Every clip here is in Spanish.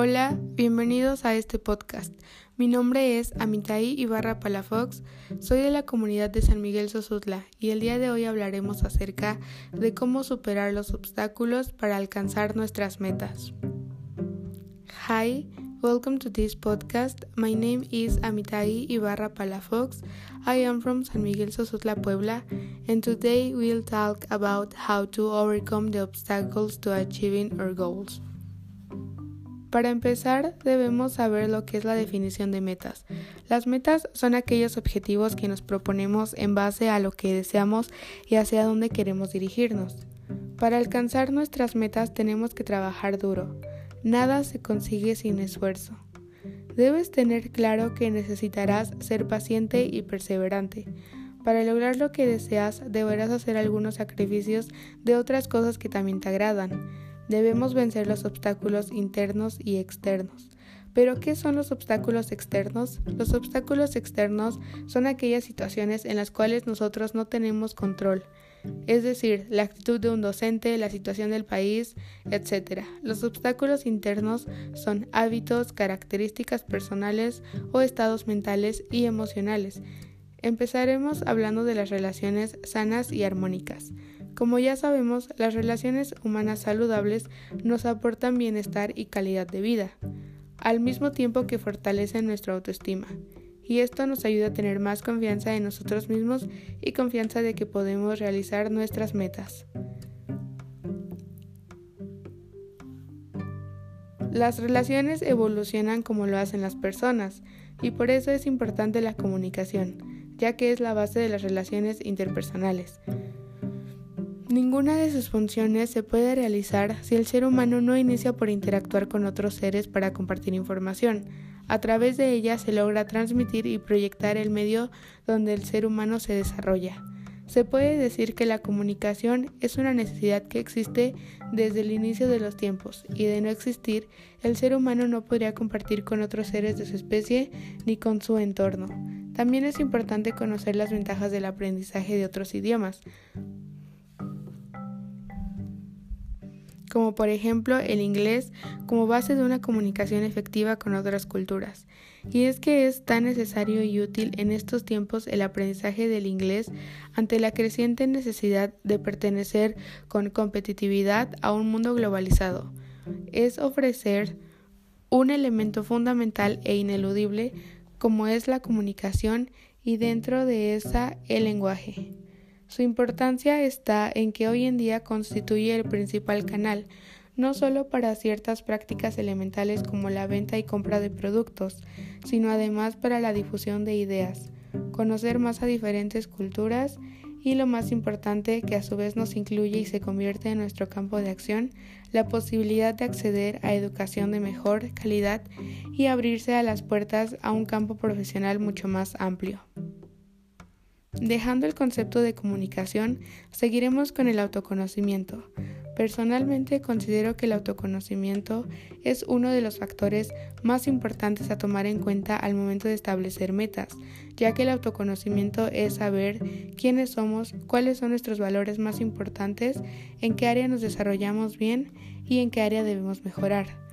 Hola, bienvenidos a este podcast. Mi nombre es Amitai Ibarra Palafox, soy de la comunidad de San Miguel Sosutla y el día de hoy hablaremos acerca de cómo superar los obstáculos para alcanzar nuestras metas. Hi, welcome to this podcast. My name is Amitai Ibarra Palafox. I am from San Miguel Sosutla, Puebla, and today we'll talk about how to overcome the obstacles to achieving our goals. Para empezar, debemos saber lo que es la definición de metas. Las metas son aquellos objetivos que nos proponemos en base a lo que deseamos y hacia dónde queremos dirigirnos. Para alcanzar nuestras metas tenemos que trabajar duro. Nada se consigue sin esfuerzo. Debes tener claro que necesitarás ser paciente y perseverante. Para lograr lo que deseas deberás hacer algunos sacrificios de otras cosas que también te agradan Debemos vencer los obstáculos internos y externos. Pero, ¿qué son los obstáculos externos? Los obstáculos externos son aquellas situaciones en las cuales nosotros no tenemos control, es decir, la actitud de un docente, la situación del país, etc. Los obstáculos internos son hábitos, características personales o estados mentales y emocionales. Empezaremos hablando de las relaciones sanas y armónicas. Como ya sabemos, las relaciones humanas saludables nos aportan bienestar y calidad de vida, al mismo tiempo que fortalecen nuestra autoestima. Y esto nos ayuda a tener más confianza en nosotros mismos y confianza de que podemos realizar nuestras metas. Las relaciones evolucionan como lo hacen las personas, y por eso es importante la comunicación, ya que es la base de las relaciones interpersonales. Ninguna de sus funciones se puede realizar si el ser humano no inicia por interactuar con otros seres para compartir información. A través de ella se logra transmitir y proyectar el medio donde el ser humano se desarrolla. Se puede decir que la comunicación es una necesidad que existe desde el inicio de los tiempos y de no existir, el ser humano no podría compartir con otros seres de su especie ni con su entorno. También es importante conocer las ventajas del aprendizaje de otros idiomas, como por ejemplo el inglés como base de una comunicación efectiva con otras culturas. Y es que es tan necesario y útil en estos tiempos el aprendizaje del inglés ante la creciente necesidad de pertenecer con competitividad a un mundo globalizado. Es ofrecer un elemento fundamental e ineludible como es la comunicación y dentro de esa el lenguaje. Su importancia está en que hoy en día constituye el principal canal, no solo para ciertas prácticas elementales como la venta y compra de productos, sino además para la difusión de ideas, conocer más a diferentes culturas y lo más importante que a su vez nos incluye y se convierte en nuestro campo de acción, la posibilidad de acceder a educación de mejor calidad y abrirse a las puertas a un campo profesional mucho más amplio. Dejando el concepto de comunicación, seguiremos con el autoconocimiento. Personalmente considero que el autoconocimiento es uno de los factores más importantes a tomar en cuenta al momento de establecer metas, ya que el autoconocimiento es saber quiénes somos, cuáles son nuestros valores más importantes, en qué área nos desarrollamos bien y en qué área debemos mejorar.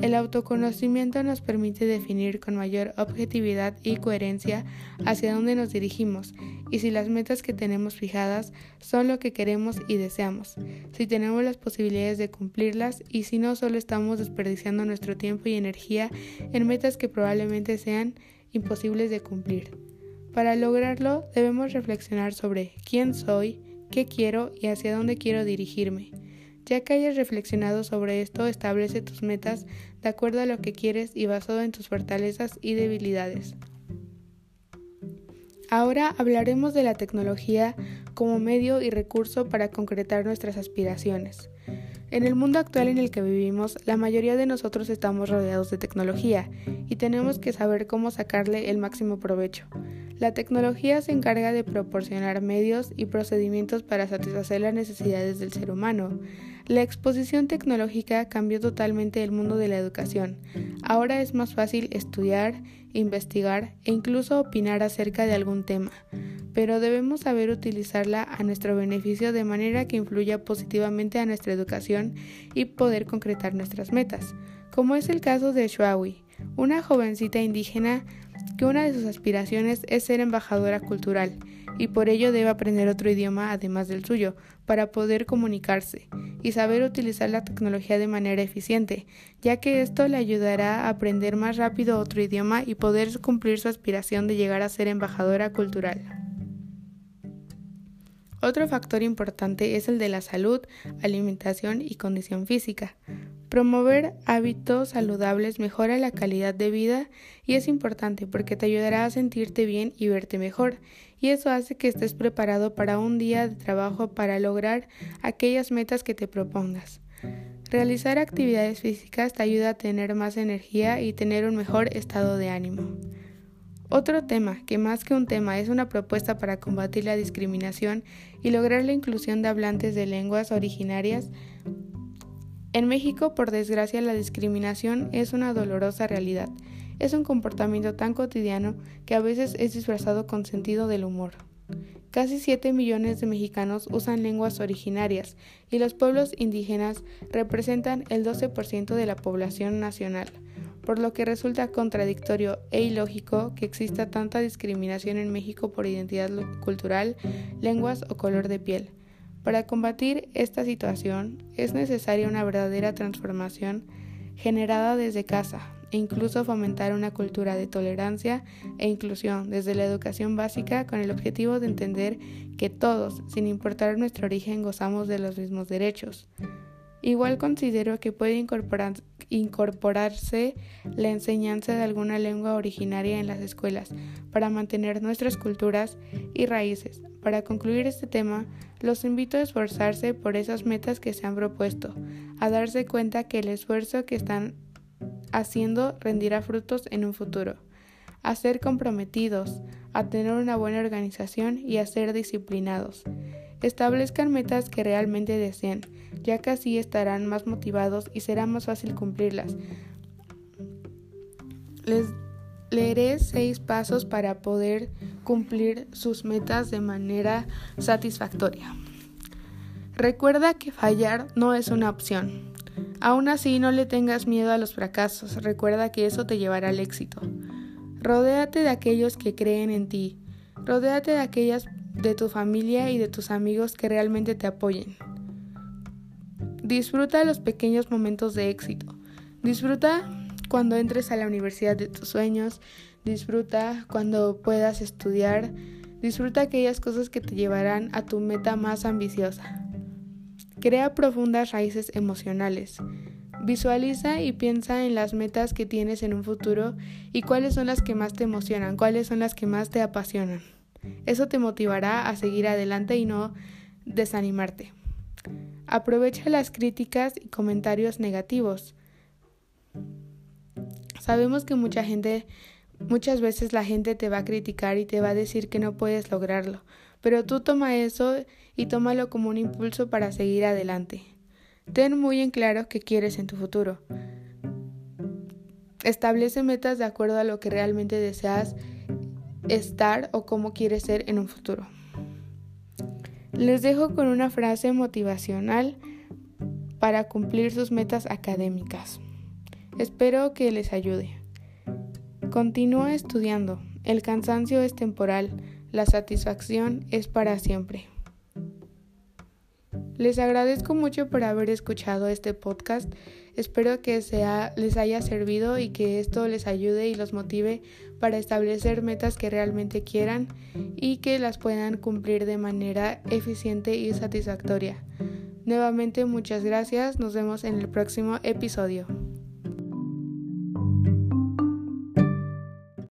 El autoconocimiento nos permite definir con mayor objetividad y coherencia hacia dónde nos dirigimos y si las metas que tenemos fijadas son lo que queremos y deseamos, si tenemos las posibilidades de cumplirlas y si no solo estamos desperdiciando nuestro tiempo y energía en metas que probablemente sean imposibles de cumplir. Para lograrlo debemos reflexionar sobre quién soy, qué quiero y hacia dónde quiero dirigirme. Ya que hayas reflexionado sobre esto, establece tus metas de acuerdo a lo que quieres y basado en tus fortalezas y debilidades. Ahora hablaremos de la tecnología como medio y recurso para concretar nuestras aspiraciones. En el mundo actual en el que vivimos, la mayoría de nosotros estamos rodeados de tecnología y tenemos que saber cómo sacarle el máximo provecho. La tecnología se encarga de proporcionar medios y procedimientos para satisfacer las necesidades del ser humano. La exposición tecnológica cambió totalmente el mundo de la educación. Ahora es más fácil estudiar, investigar e incluso opinar acerca de algún tema, pero debemos saber utilizarla a nuestro beneficio de manera que influya positivamente a nuestra educación y poder concretar nuestras metas. como es el caso de Shuawi, una jovencita indígena que una de sus aspiraciones es ser embajadora cultural y por ello debe aprender otro idioma además del suyo para poder comunicarse y saber utilizar la tecnología de manera eficiente, ya que esto le ayudará a aprender más rápido otro idioma y poder cumplir su aspiración de llegar a ser embajadora cultural. Otro factor importante es el de la salud, alimentación y condición física. Promover hábitos saludables mejora la calidad de vida y es importante porque te ayudará a sentirte bien y verte mejor, y eso hace que estés preparado para un día de trabajo para lograr aquellas metas que te propongas. Realizar actividades físicas te ayuda a tener más energía y tener un mejor estado de ánimo. Otro tema, que más que un tema es una propuesta para combatir la discriminación y lograr la inclusión de hablantes de lenguas originarias, en México, por desgracia, la discriminación es una dolorosa realidad. Es un comportamiento tan cotidiano que a veces es disfrazado con sentido del humor. Casi 7 millones de mexicanos usan lenguas originarias y los pueblos indígenas representan el 12% de la población nacional, por lo que resulta contradictorio e ilógico que exista tanta discriminación en México por identidad cultural, lenguas o color de piel. Para combatir esta situación es necesaria una verdadera transformación generada desde casa e incluso fomentar una cultura de tolerancia e inclusión desde la educación básica con el objetivo de entender que todos, sin importar nuestro origen, gozamos de los mismos derechos. Igual considero que puede incorporarse la enseñanza de alguna lengua originaria en las escuelas para mantener nuestras culturas y raíces. Para concluir este tema, los invito a esforzarse por esas metas que se han propuesto, a darse cuenta que el esfuerzo que están haciendo rendirá frutos en un futuro, a ser comprometidos, a tener una buena organización y a ser disciplinados. Establezcan metas que realmente deseen, ya que así estarán más motivados y será más fácil cumplirlas. Les leeré seis pasos para poder cumplir sus metas de manera satisfactoria. Recuerda que fallar no es una opción. Aún así, no le tengas miedo a los fracasos. Recuerda que eso te llevará al éxito. Rodéate de aquellos que creen en ti. Rodéate de aquellas de tu familia y de tus amigos que realmente te apoyen. Disfruta los pequeños momentos de éxito. Disfruta cuando entres a la universidad de tus sueños. Disfruta cuando puedas estudiar. Disfruta aquellas cosas que te llevarán a tu meta más ambiciosa. Crea profundas raíces emocionales. Visualiza y piensa en las metas que tienes en un futuro y cuáles son las que más te emocionan, cuáles son las que más te apasionan. Eso te motivará a seguir adelante y no desanimarte. Aprovecha las críticas y comentarios negativos. Sabemos que mucha gente, muchas veces la gente te va a criticar y te va a decir que no puedes lograrlo, pero tú toma eso y tómalo como un impulso para seguir adelante. Ten muy en claro qué quieres en tu futuro. Establece metas de acuerdo a lo que realmente deseas estar o cómo quieres ser en un futuro. Les dejo con una frase motivacional para cumplir sus metas académicas. Espero que les ayude. Continúa estudiando. El cansancio es temporal, la satisfacción es para siempre. Les agradezco mucho por haber escuchado este podcast. Espero que les haya servido y que esto les ayude y los motive para establecer metas que realmente quieran y que las puedan cumplir de manera eficiente y satisfactoria. Nuevamente muchas gracias. Nos vemos en el próximo episodio.